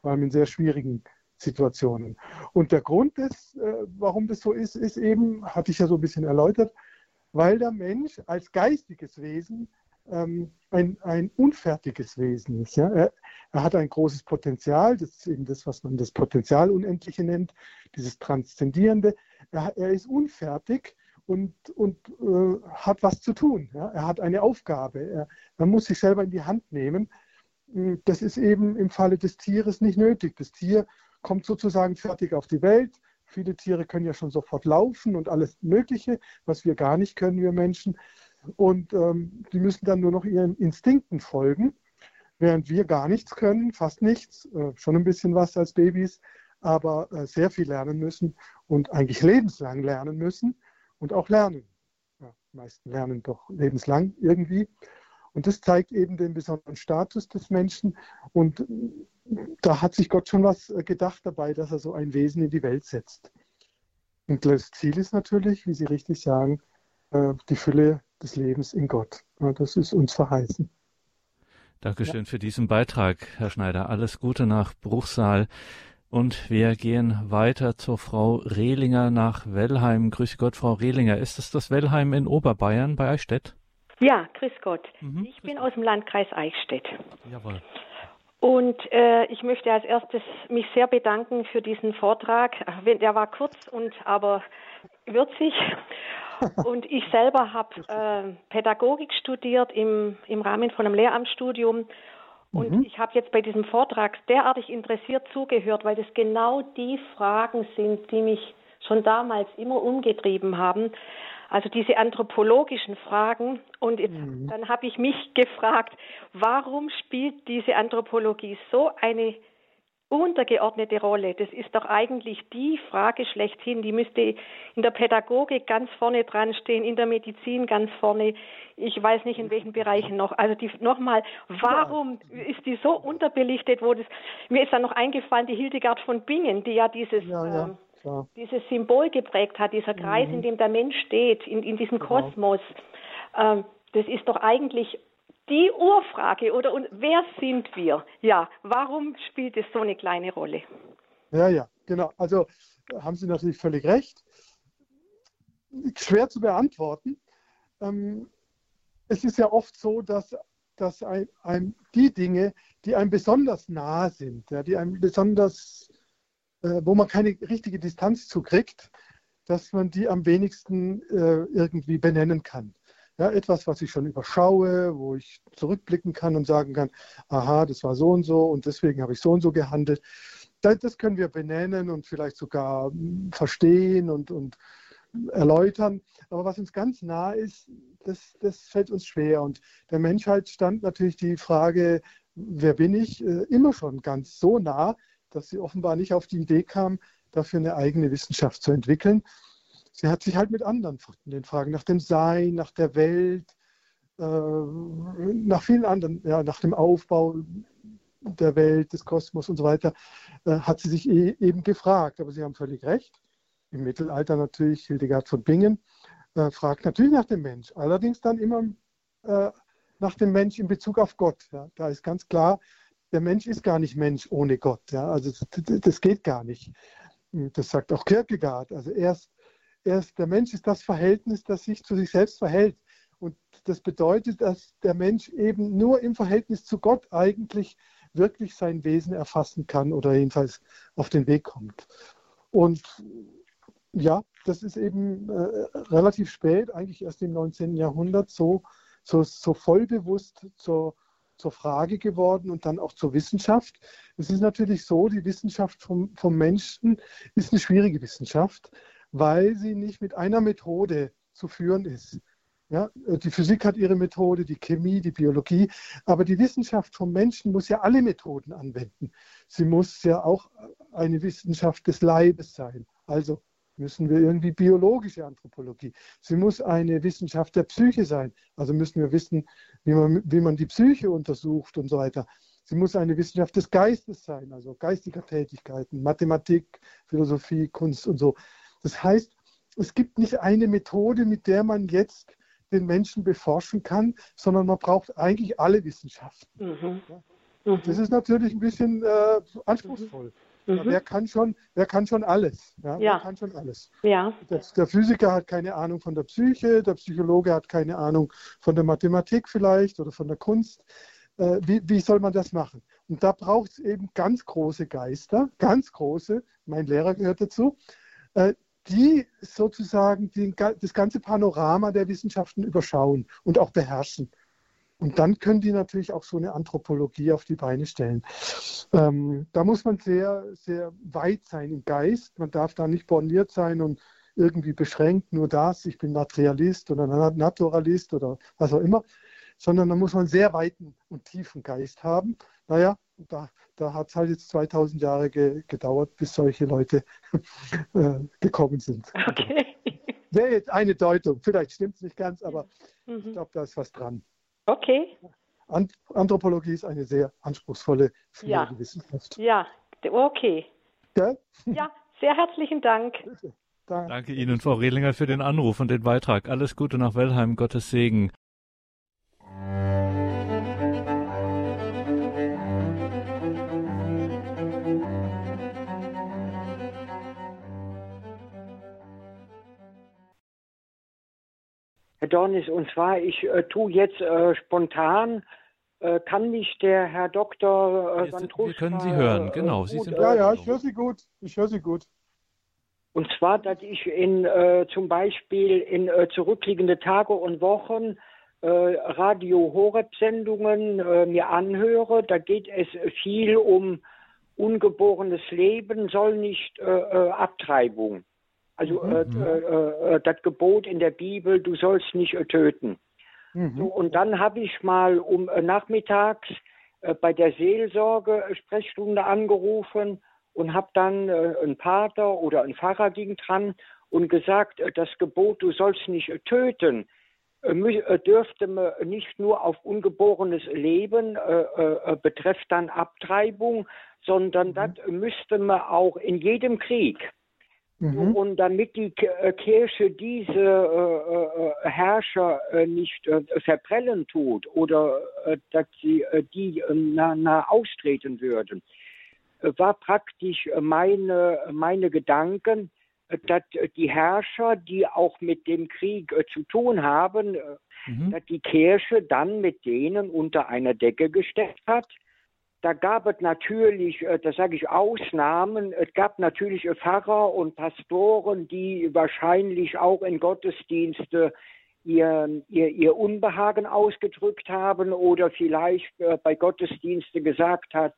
vor allem in sehr schwierigen Situationen. Und der Grund, ist, äh, warum das so ist, ist eben, hatte ich ja so ein bisschen erläutert, weil der Mensch als geistiges Wesen ähm, ein, ein unfertiges Wesen ist. Ja? Er, er, hat ein großes Potenzial, das ist eben das, was man das Potenzial Unendliche nennt, dieses Transzendierende. Er, er ist unfertig und, und äh, hat was zu tun. Ja? Er hat eine Aufgabe. Er, er muss sich selber in die Hand nehmen. Das ist eben im Falle des Tieres nicht nötig. Das Tier kommt sozusagen fertig auf die Welt. Viele Tiere können ja schon sofort laufen und alles Mögliche, was wir gar nicht können, wir Menschen. Und ähm, die müssen dann nur noch ihren Instinkten folgen, während wir gar nichts können, fast nichts, äh, schon ein bisschen was als Babys, aber äh, sehr viel lernen müssen und eigentlich lebenslang lernen müssen und auch lernen. Ja, die meisten lernen doch lebenslang irgendwie. Und das zeigt eben den besonderen Status des Menschen. Und äh, da hat sich Gott schon was gedacht dabei, dass er so ein Wesen in die Welt setzt. Und das Ziel ist natürlich, wie Sie richtig sagen, die Fülle des Lebens in Gott. Das ist uns verheißen. Dankeschön ja. für diesen Beitrag, Herr Schneider. Alles Gute nach Bruchsal. Und wir gehen weiter zur Frau Rehlinger nach Wellheim. Grüß Gott, Frau Rehlinger. Ist es das Wellheim in Oberbayern bei Eichstätt? Ja, grüß Gott. Mhm, ich bin aus dem Landkreis Eichstätt. Jawohl. Und äh, ich möchte als erstes mich sehr bedanken für diesen Vortrag. Der war kurz und aber würzig. Und ich selber habe äh, Pädagogik studiert im, im Rahmen von einem Lehramtsstudium. Und mhm. ich habe jetzt bei diesem Vortrag derartig interessiert zugehört, weil das genau die Fragen sind, die mich schon damals immer umgetrieben haben. Also diese anthropologischen Fragen. Und jetzt, mhm. dann habe ich mich gefragt, warum spielt diese Anthropologie so eine untergeordnete Rolle. Das ist doch eigentlich die Frage schlechthin. Die müsste in der Pädagogik ganz vorne dran stehen, in der Medizin ganz vorne. Ich weiß nicht in welchen Bereichen noch. Also nochmal, warum ist die so unterbelichtet? Wo das, mir ist dann noch eingefallen, die Hildegard von Bingen, die ja dieses, ja, ja, ähm, dieses Symbol geprägt hat, dieser Kreis, mhm. in dem der Mensch steht, in, in diesem genau. Kosmos. Ähm, das ist doch eigentlich die Urfrage oder und wer sind wir? Ja, warum spielt es so eine kleine Rolle? Ja, ja, genau. Also haben Sie natürlich völlig recht. Schwer zu beantworten. Ähm, es ist ja oft so, dass, dass ein, ein, die Dinge, die einem besonders nahe sind, ja, die einem besonders, äh, wo man keine richtige Distanz zukriegt, dass man die am wenigsten äh, irgendwie benennen kann. Ja, etwas, was ich schon überschaue, wo ich zurückblicken kann und sagen kann, aha, das war so und so und deswegen habe ich so und so gehandelt. Das können wir benennen und vielleicht sogar hm, verstehen und, und erläutern. Aber was uns ganz nah ist, das, das fällt uns schwer. Und der Menschheit stand natürlich die Frage, wer bin ich, äh, immer schon ganz so nah, dass sie offenbar nicht auf die Idee kam, dafür eine eigene Wissenschaft zu entwickeln. Sie hat sich halt mit anderen den Fragen nach dem Sein, nach der Welt, äh, nach vielen anderen, ja, nach dem Aufbau der Welt, des Kosmos und so weiter, äh, hat sie sich e eben gefragt. Aber Sie haben völlig recht. Im Mittelalter natürlich, Hildegard von Bingen äh, fragt natürlich nach dem Mensch, allerdings dann immer äh, nach dem Mensch in Bezug auf Gott. Ja. Da ist ganz klar, der Mensch ist gar nicht Mensch ohne Gott. Ja. Also das, das geht gar nicht. Das sagt auch Kierkegaard. Also erst erst der Mensch ist das Verhältnis, das sich zu sich selbst verhält. Und das bedeutet, dass der Mensch eben nur im Verhältnis zu Gott eigentlich wirklich sein Wesen erfassen kann oder jedenfalls auf den Weg kommt. Und ja, das ist eben äh, relativ spät, eigentlich erst im 19. Jahrhundert, so, so, so vollbewusst zur, zur Frage geworden und dann auch zur Wissenschaft. Es ist natürlich so, die Wissenschaft vom, vom Menschen ist eine schwierige Wissenschaft weil sie nicht mit einer Methode zu führen ist. Ja, die Physik hat ihre Methode, die Chemie, die Biologie, aber die Wissenschaft vom Menschen muss ja alle Methoden anwenden. Sie muss ja auch eine Wissenschaft des Leibes sein. Also müssen wir irgendwie biologische Anthropologie. Sie muss eine Wissenschaft der Psyche sein. Also müssen wir wissen, wie man, wie man die Psyche untersucht und so weiter. sie muss eine Wissenschaft des Geistes sein, also geistiger Tätigkeiten, Mathematik, Philosophie, Kunst und so. Das heißt, es gibt nicht eine Methode, mit der man jetzt den Menschen beforschen kann, sondern man braucht eigentlich alle Wissenschaften. Mhm. Ja. Das ist natürlich ein bisschen äh, anspruchsvoll. Mhm. Wer, kann schon, wer kann schon alles? Ja, ja. Wer kann schon alles? Ja. Der, der, Physiker hat keine Ahnung von der Psyche, der Psychologe hat keine Ahnung von der Mathematik vielleicht oder von der Kunst. Äh, wie, wie soll man das machen? Und da braucht es eben ganz große Geister, ganz große, mein Lehrer gehört dazu, äh, die sozusagen die, das ganze Panorama der Wissenschaften überschauen und auch beherrschen. Und dann können die natürlich auch so eine Anthropologie auf die Beine stellen. Ähm, da muss man sehr, sehr weit sein im Geist. Man darf da nicht borniert sein und irgendwie beschränkt, nur das, ich bin Materialist oder Naturalist oder was auch immer, sondern da muss man sehr weiten und tiefen Geist haben. Naja, da, da hat es halt jetzt 2000 Jahre ge, gedauert, bis solche Leute äh, gekommen sind. Okay. Wäre jetzt eine Deutung. Vielleicht stimmt es nicht ganz, aber mhm. ich glaube, da ist was dran. Okay. Anthropologie ist eine sehr anspruchsvolle ja. Wissenschaft. Ja, okay. Ja? ja, sehr herzlichen Dank. Danke. Danke Ihnen, Frau Rehlinger, für den Anruf und den Beitrag. Alles Gute nach Wellheim, Gottes Segen. Herr Dornis, und zwar, ich äh, tue jetzt äh, spontan, äh, kann mich der Herr Dr. Äh, wir, wir können Sie hören, genau. Sie sind ja, ja, ich höre Sie gut. Ich höre Sie gut. Und zwar, dass ich in äh, zum Beispiel in äh, zurückliegende Tage und Wochen äh, Radio Horeb-Sendungen äh, mir anhöre. Da geht es viel um ungeborenes Leben, soll nicht äh, äh, Abtreibung. Also mhm. äh, mhm. äh, äh, das Gebot in der Bibel, du sollst nicht äh, töten. Mhm. So, und dann habe ich mal um äh, nachmittags äh, bei der Seelsorge Sprechstunde angerufen und habe dann einen Pater oder einen Pfarrer ging dran und gesagt, das Gebot, du sollst nicht töten, dürfte man nicht nur auf ungeborenes Leben äh, betrifft dann Abtreibung, sondern mhm. das müsste man auch in jedem Krieg Mhm. Und damit die äh, Kirche diese äh, äh, Herrscher nicht verprellen tut oder dass sie die nah, nah austreten würden, war praktisch meine, meine Gedanken, dass die Herrscher, die auch mit dem Krieg zu tun haben, mhm. dass die Kirche dann mit denen unter einer Decke gesteckt hat da gab es natürlich, äh, das sage ich, Ausnahmen. Es gab natürlich Pfarrer und Pastoren, die wahrscheinlich auch in Gottesdienste ihr, ihr, ihr Unbehagen ausgedrückt haben oder vielleicht äh, bei Gottesdienste gesagt hat,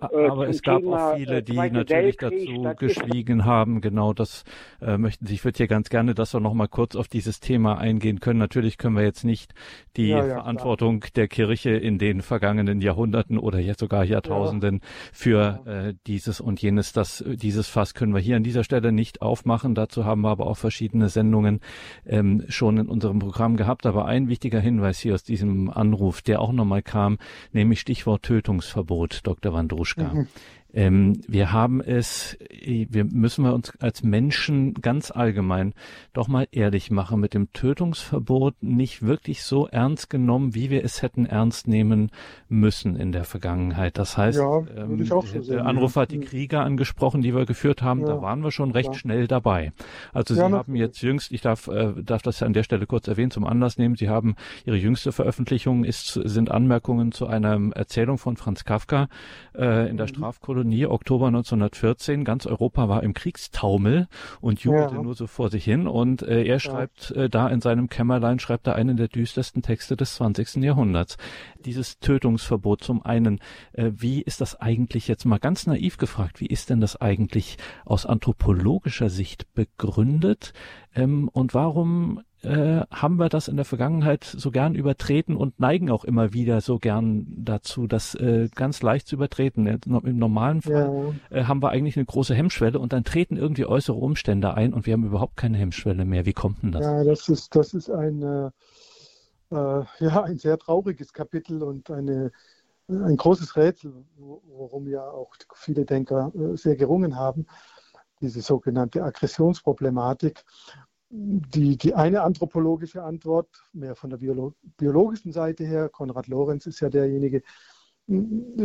äh, äh, äh, Aber es gab Thema, auch viele, die natürlich dazu geschwiegen haben. Genau das äh, möchten Sie. Ich würde hier ganz gerne, dass wir noch mal kurz auf dieses Thema eingehen können. Natürlich können wir jetzt nicht die ja, ja, Verantwortung klar. der Kirche in den vergangenen Jahrhunderten oder jetzt sogar Jahrtausenden ja. für äh, dieses und jenes. Das, dieses Fass können wir hier an dieser Stelle nicht aufmachen. Dazu haben wir aber auch verschiedene Sendungen ähm, schon in unserem Programm gehabt. Aber ein wichtiger Hinweis hier aus diesem Anruf, der auch nochmal kam, nämlich Stichwort Tötungsverbot, Dr. Wandrusch. Petruschka. Mhm. Ähm, wir haben es, wir müssen wir uns als Menschen ganz allgemein doch mal ehrlich machen, mit dem Tötungsverbot nicht wirklich so ernst genommen, wie wir es hätten ernst nehmen müssen in der Vergangenheit. Das heißt, ja, ähm, so der sehen, Anrufer hat die Krieger angesprochen, die wir geführt haben, ja, da waren wir schon recht schnell dabei. Also Sie haben jetzt jüngst, ich darf, äh, darf das an der Stelle kurz erwähnen, zum Anlass nehmen, Sie haben Ihre jüngste Veröffentlichung ist, sind Anmerkungen zu einer Erzählung von Franz Kafka äh, in der mhm. Strafkolonie Kolonie, Oktober 1914. Ganz Europa war im Kriegstaumel und jubelte ja. nur so vor sich hin. Und äh, er schreibt äh, da in seinem Kämmerlein, schreibt er einen der düstersten Texte des 20. Jahrhunderts. Dieses Tötungsverbot zum einen, äh, wie ist das eigentlich jetzt mal ganz naiv gefragt, wie ist denn das eigentlich aus anthropologischer Sicht begründet? Ähm, und warum äh, haben wir das in der Vergangenheit so gern übertreten und neigen auch immer wieder so gern dazu, das äh, ganz leicht zu übertreten. Im normalen Fall ja. äh, haben wir eigentlich eine große Hemmschwelle und dann treten irgendwie äußere Umstände ein und wir haben überhaupt keine Hemmschwelle mehr. Wie kommt denn das? Ja, das ist, das ist ein, äh, ja ein sehr trauriges Kapitel und eine, ein großes Rätsel, worum ja auch viele Denker äh, sehr gerungen haben, diese sogenannte Aggressionsproblematik. Die, die eine anthropologische Antwort, mehr von der Biolo biologischen Seite her, Konrad Lorenz ist ja derjenige,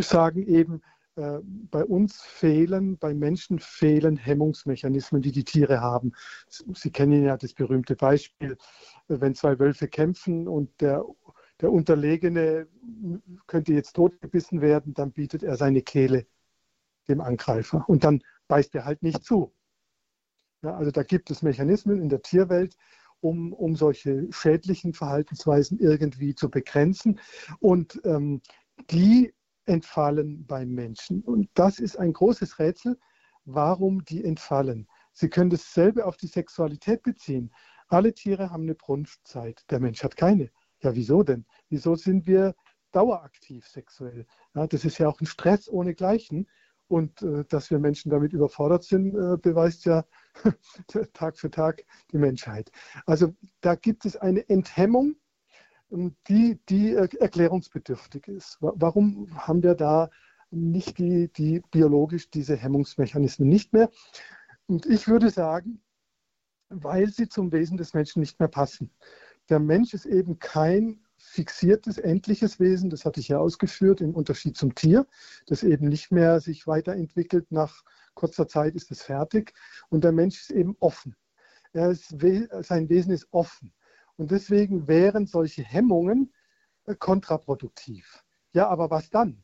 sagen eben, äh, bei uns fehlen, bei Menschen fehlen Hemmungsmechanismen, die die Tiere haben. Sie kennen ja das berühmte Beispiel, wenn zwei Wölfe kämpfen und der, der Unterlegene könnte jetzt totgebissen werden, dann bietet er seine Kehle dem Angreifer und dann beißt er halt nicht zu. Ja, also da gibt es Mechanismen in der Tierwelt, um, um solche schädlichen Verhaltensweisen irgendwie zu begrenzen. Und ähm, die entfallen beim Menschen. Und das ist ein großes Rätsel, warum die entfallen. Sie können dasselbe auf die Sexualität beziehen. Alle Tiere haben eine Brunftzeit, der Mensch hat keine. Ja, wieso denn? Wieso sind wir daueraktiv sexuell? Ja, das ist ja auch ein Stress ohnegleichen. Und äh, dass wir Menschen damit überfordert sind, äh, beweist ja Tag für Tag die Menschheit. Also da gibt es eine Enthemmung die, die erklärungsbedürftig ist. Warum haben wir da nicht die, die biologisch diese Hemmungsmechanismen nicht mehr? Und ich würde sagen, weil sie zum Wesen des Menschen nicht mehr passen. Der Mensch ist eben kein fixiertes, endliches Wesen, das hatte ich ja ausgeführt, im Unterschied zum Tier, das eben nicht mehr sich weiterentwickelt. Nach kurzer Zeit ist es fertig. Und der Mensch ist eben offen. Ist, sein Wesen ist offen. Und deswegen wären solche Hemmungen äh, kontraproduktiv. Ja, aber was dann?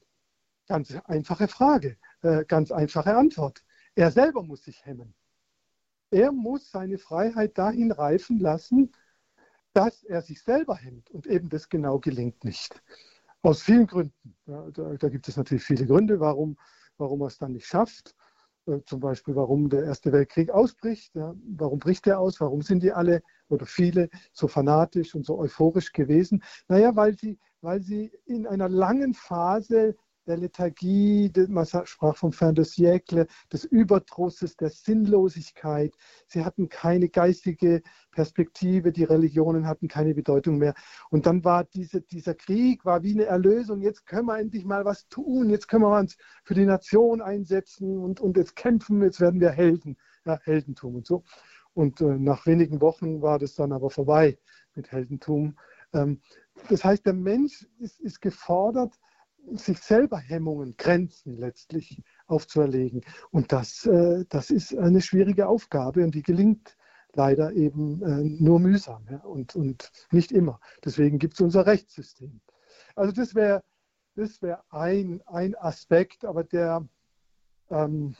Ganz einfache Frage, äh, ganz einfache Antwort. Er selber muss sich hemmen. Er muss seine Freiheit dahin reifen lassen, dass er sich selber hemmt. Und eben das genau gelingt nicht. Aus vielen Gründen. Ja, da, da, gibt es natürlich viele Gründe, warum, warum er es dann nicht schafft. Äh, zum Beispiel, warum der Erste Weltkrieg ausbricht. Ja, warum bricht er aus? Warum sind die alle oder viele so fanatisch und so euphorisch gewesen? Naja, weil sie, weil sie in einer langen Phase der Lethargie, man sprach vom Fin de siècle, des Überdrusses, der Sinnlosigkeit. Sie hatten keine geistige Perspektive, die Religionen hatten keine Bedeutung mehr. Und dann war diese, dieser Krieg war wie eine Erlösung. Jetzt können wir endlich mal was tun. Jetzt können wir uns für die Nation einsetzen und, und jetzt kämpfen. Jetzt werden wir Helden. Ja, Heldentum und so. Und äh, nach wenigen Wochen war das dann aber vorbei mit Heldentum. Ähm, das heißt, der Mensch ist, ist gefordert, sich selber Hemmungen, Grenzen letztlich aufzuerlegen. Und das, äh, das ist eine schwierige Aufgabe und die gelingt leider eben äh, nur mühsam ja, und, und nicht immer. Deswegen gibt es unser Rechtssystem. Also das wäre das wär ein, ein Aspekt, aber der, ähm,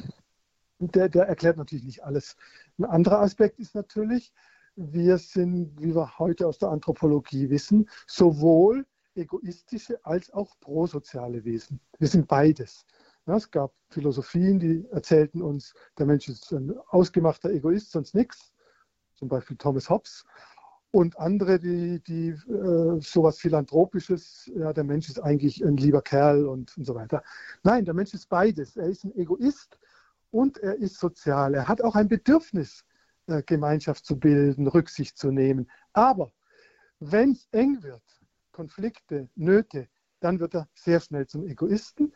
der, der erklärt natürlich nicht alles. Ein anderer Aspekt ist natürlich, wir sind, wie wir heute aus der Anthropologie wissen, sowohl egoistische als auch prosoziale Wesen. Wir sind beides. Ja, es gab Philosophien, die erzählten uns, der Mensch ist ein ausgemachter Egoist, sonst nichts. Zum Beispiel Thomas Hobbes. Und andere, die, die äh, sowas Philanthropisches, ja, der Mensch ist eigentlich ein lieber Kerl und, und so weiter. Nein, der Mensch ist beides. Er ist ein Egoist und er ist sozial. Er hat auch ein Bedürfnis, äh, Gemeinschaft zu bilden, Rücksicht zu nehmen. Aber wenn es eng wird, Konflikte, Nöte, dann wird er sehr schnell zum Egoisten.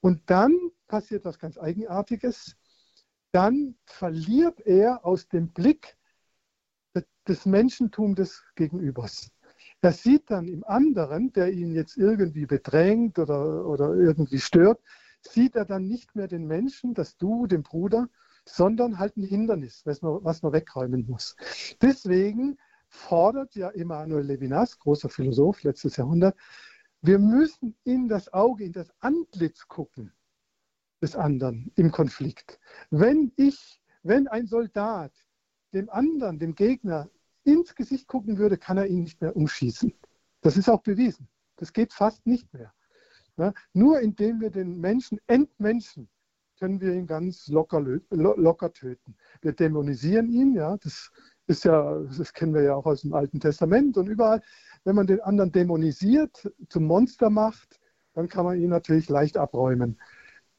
Und dann passiert was ganz Eigenartiges. Dann verliert er aus dem Blick das Menschentum des Gegenübers. Er sieht dann im anderen, der ihn jetzt irgendwie bedrängt oder, oder irgendwie stört, sieht er dann nicht mehr den Menschen, das Du, den Bruder, sondern halt ein Hindernis, was man, was man wegräumen muss. Deswegen fordert ja Emanuel Levinas, großer Philosoph, letztes Jahrhundert, wir müssen in das Auge, in das Antlitz gucken des anderen im Konflikt. Wenn ich, wenn ein Soldat dem anderen, dem Gegner, ins Gesicht gucken würde, kann er ihn nicht mehr umschießen. Das ist auch bewiesen. Das geht fast nicht mehr. Ja, nur indem wir den Menschen entmenschen, können wir ihn ganz locker, locker töten. Wir dämonisieren ihn, ja, das ist ja, das kennen wir ja auch aus dem Alten Testament und überall. Wenn man den anderen dämonisiert, zum Monster macht, dann kann man ihn natürlich leicht abräumen.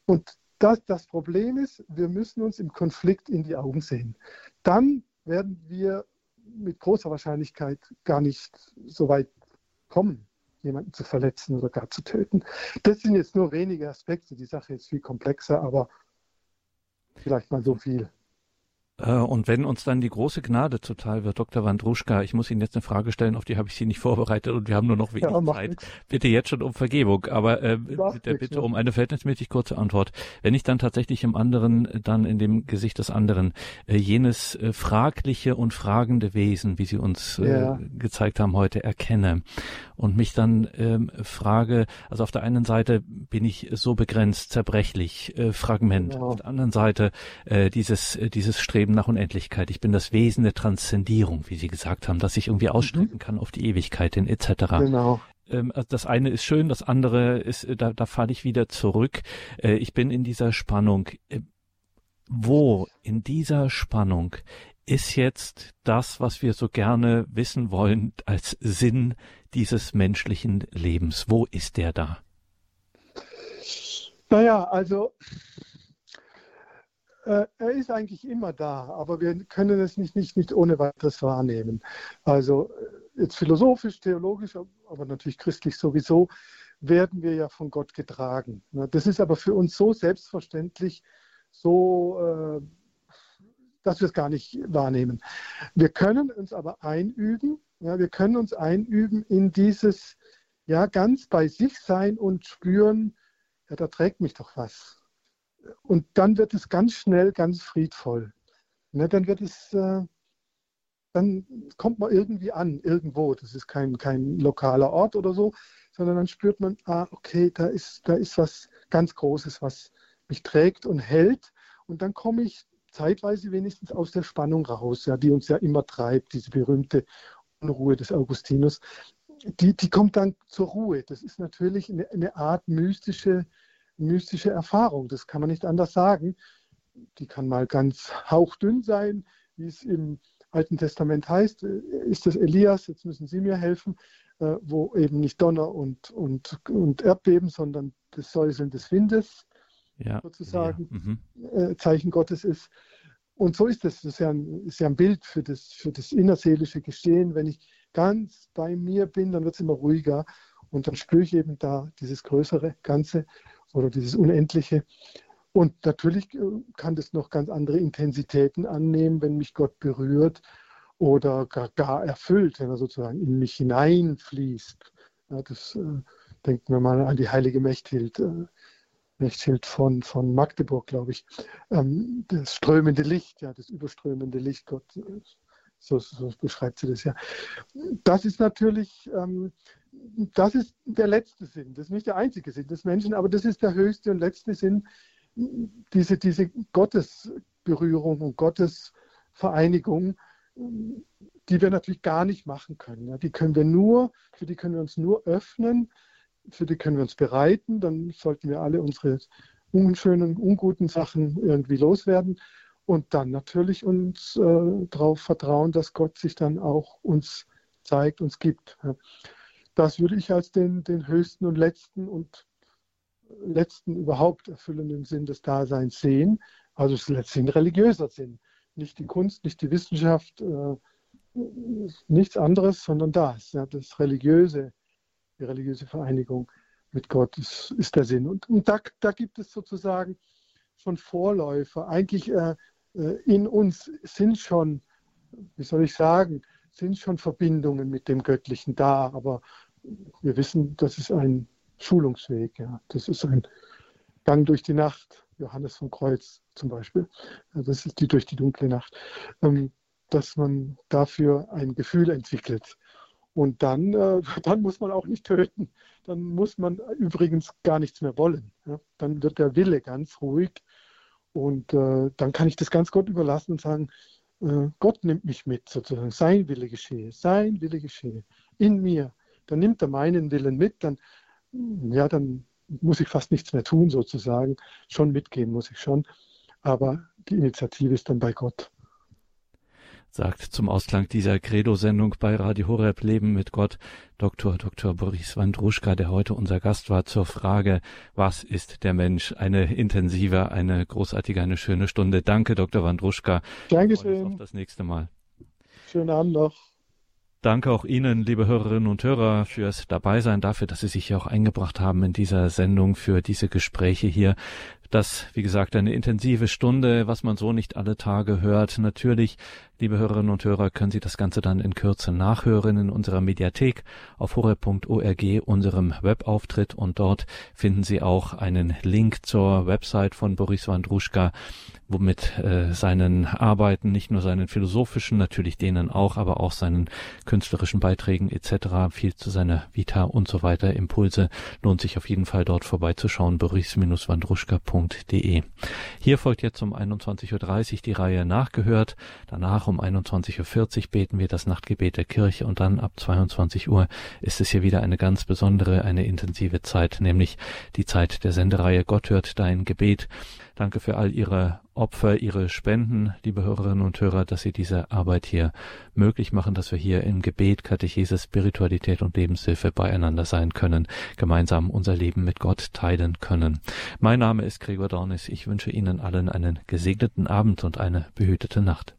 Und das, das Problem ist, wir müssen uns im Konflikt in die Augen sehen. Dann werden wir mit großer Wahrscheinlichkeit gar nicht so weit kommen, jemanden zu verletzen oder gar zu töten. Das sind jetzt nur wenige Aspekte. Die Sache ist viel komplexer, aber vielleicht mal so viel. Äh, und wenn uns dann die große Gnade zuteil wird, Dr. Wandruschka, ich muss Ihnen jetzt eine Frage stellen, auf die habe ich Sie nicht vorbereitet und wir haben nur noch wenig ja, Zeit. Nix. Bitte jetzt schon um Vergebung, aber äh, Bitte um eine verhältnismäßig kurze Antwort. Wenn ich dann tatsächlich im anderen, dann in dem Gesicht des anderen, äh, jenes äh, fragliche und fragende Wesen, wie Sie uns äh, ja. gezeigt haben heute, erkenne und mich dann ähm, frage, also auf der einen Seite bin ich so begrenzt, zerbrechlich, äh, Fragment, genau. auf der anderen Seite äh, dieses, äh, dieses Streben Streben nach Unendlichkeit. Ich bin das Wesen der Transzendierung, wie Sie gesagt haben, dass ich irgendwie ausstrecken mhm. kann auf die Ewigkeit hin, etc. Genau. Ähm, also das eine ist schön, das andere ist, äh, da, da falle ich wieder zurück. Äh, ich bin in dieser Spannung. Äh, wo in dieser Spannung ist jetzt das, was wir so gerne wissen wollen als Sinn dieses menschlichen Lebens? Wo ist der da? Naja, also er ist eigentlich immer da, aber wir können es nicht, nicht, nicht ohne weiteres wahrnehmen. Also äh, jetzt philosophisch, theologisch, aber natürlich christlich sowieso, werden wir ja von Gott getragen. Das ist aber für uns so selbstverständlich, so, äh, dass wir es gar nicht wahrnehmen. Wir können uns aber einüben, ja, wir können uns einüben in dieses, ja, ganz bei sich sein und spüren, ja, da trägt mich doch was und dann wird es ganz schnell ganz friedvoll. Ne, dann wird es, äh, dann kommt man irgendwie an, irgendwo. Das ist kein, kein lokaler Ort oder so, sondern dann spürt man, ah, okay, da ist, da ist was ganz Großes, was mich trägt und hält. Und dann komme ich zeitweise wenigstens aus der Spannung raus, ja, die uns ja immer treibt, diese berühmte Unruhe des Augustinus. Die, die kommt dann zur Ruhe. Das ist natürlich eine, eine Art mystische mystische Erfahrung. Das kann man nicht anders sagen. Die kann mal ganz hauchdünn sein, wie es im Alten Testament heißt. Ist das Elias? Jetzt müssen Sie mir helfen, äh, wo eben nicht Donner und, und, und Erdbeben, sondern das Säuseln des Windes ja, sozusagen ja. Mhm. Äh, Zeichen Gottes ist. Und so ist es. Das ist ja ein, ist ja ein Bild für das, für das innerseelische Geschehen. Wenn ich ganz bei mir bin, dann wird es immer ruhiger und dann spüre ich eben da dieses größere Ganze oder dieses Unendliche. Und natürlich äh, kann das noch ganz andere Intensitäten annehmen, wenn mich Gott berührt oder gar, gar erfüllt, wenn er sozusagen in mich hineinfließt. Ja, das äh, denken wir mal an die heilige Mechthild, äh, Mechthild von, von Magdeburg, glaube ich. Ähm, das strömende Licht, ja, das überströmende Licht, Gott, äh, so, so, beschreibt sie das ja. Das ist natürlich ähm, das ist der letzte Sinn. Das ist nicht der einzige Sinn des Menschen, aber das ist der höchste und letzte Sinn, diese, diese Gottesberührung und Gottesvereinigung, die wir natürlich gar nicht machen können. Die können wir nur, für die können wir uns nur öffnen, für die können wir uns bereiten, dann sollten wir alle unsere unschönen, unguten Sachen irgendwie loswerden und dann natürlich uns äh, darauf vertrauen, dass Gott sich dann auch uns zeigt, uns gibt. Das würde ich als den, den höchsten und letzten und letzten überhaupt erfüllenden Sinn des Daseins sehen. Also es ist letztlich religiöser Sinn. Nicht die Kunst, nicht die Wissenschaft, äh, nichts anderes, sondern das. Ja, das religiöse, die religiöse Vereinigung mit Gott ist, ist der Sinn. Und, und da, da, gibt es sozusagen schon Vorläufer. Eigentlich äh, äh in uns sind schon, wie soll ich sagen, sind schon Verbindungen mit dem Göttlichen da, aber wir wissen, das ist ein Schulungsweg. Ja. Das ist ein Gang durch die Nacht, Johannes vom Kreuz zum Beispiel. Das ist die durch die dunkle Nacht. Ähm, dass man dafür ein Gefühl entwickelt. Und dann, äh, dann muss man auch nicht töten. Dann muss man übrigens gar nichts mehr wollen. Dann wird der Wille ganz ruhig. Und äh, dann kann ich das ganz Gott überlassen und sagen, äh, Gott nimmt mich mit, sozusagen. Sein Wille geschehe, sein Wille geschehe in mir dann nimmt er meinen Willen mit, dann, ja, dann muss ich fast nichts mehr tun sozusagen. Schon mitgehen muss ich schon, aber die Initiative ist dann bei Gott. Sagt zum Ausklang dieser Credo-Sendung bei Radio Horeb Leben mit Gott Dr. Dr. Boris Wandruschka, der heute unser Gast war, zur Frage, was ist der Mensch? Eine intensive, eine großartige, eine schöne Stunde. Danke, Dr. Wandruschka. Dankeschön. Auf das nächste Mal. Schönen Abend noch. Danke auch Ihnen, liebe Hörerinnen und Hörer, fürs Dabeisein, dafür, dass Sie sich auch eingebracht haben in dieser Sendung, für diese Gespräche hier. Das, wie gesagt, eine intensive Stunde, was man so nicht alle Tage hört. Natürlich, liebe Hörerinnen und Hörer, können Sie das Ganze dann in Kürze nachhören in unserer Mediathek auf horror.org, unserem Webauftritt. Und dort finden Sie auch einen Link zur Website von Boris Wandruschka, womit äh, seinen Arbeiten, nicht nur seinen philosophischen, natürlich denen auch, aber auch seinen künstlerischen Beiträgen etc., viel zu seiner Vita und so weiter, Impulse, lohnt sich auf jeden Fall dort vorbeizuschauen, boris-wandruschka.de. Hier folgt jetzt um 21.30 Uhr die Reihe Nachgehört, danach um 21.40 Uhr beten wir das Nachtgebet der Kirche und dann ab 22 Uhr ist es hier wieder eine ganz besondere, eine intensive Zeit, nämlich die Zeit der Sendereihe Gott hört dein Gebet. Danke für all Ihre Opfer, Ihre Spenden, liebe Hörerinnen und Hörer, dass Sie diese Arbeit hier möglich machen, dass wir hier im Gebet, Katechese, Spiritualität und Lebenshilfe beieinander sein können, gemeinsam unser Leben mit Gott teilen können. Mein Name ist Gregor Dornis. Ich wünsche Ihnen allen einen gesegneten Abend und eine behütete Nacht.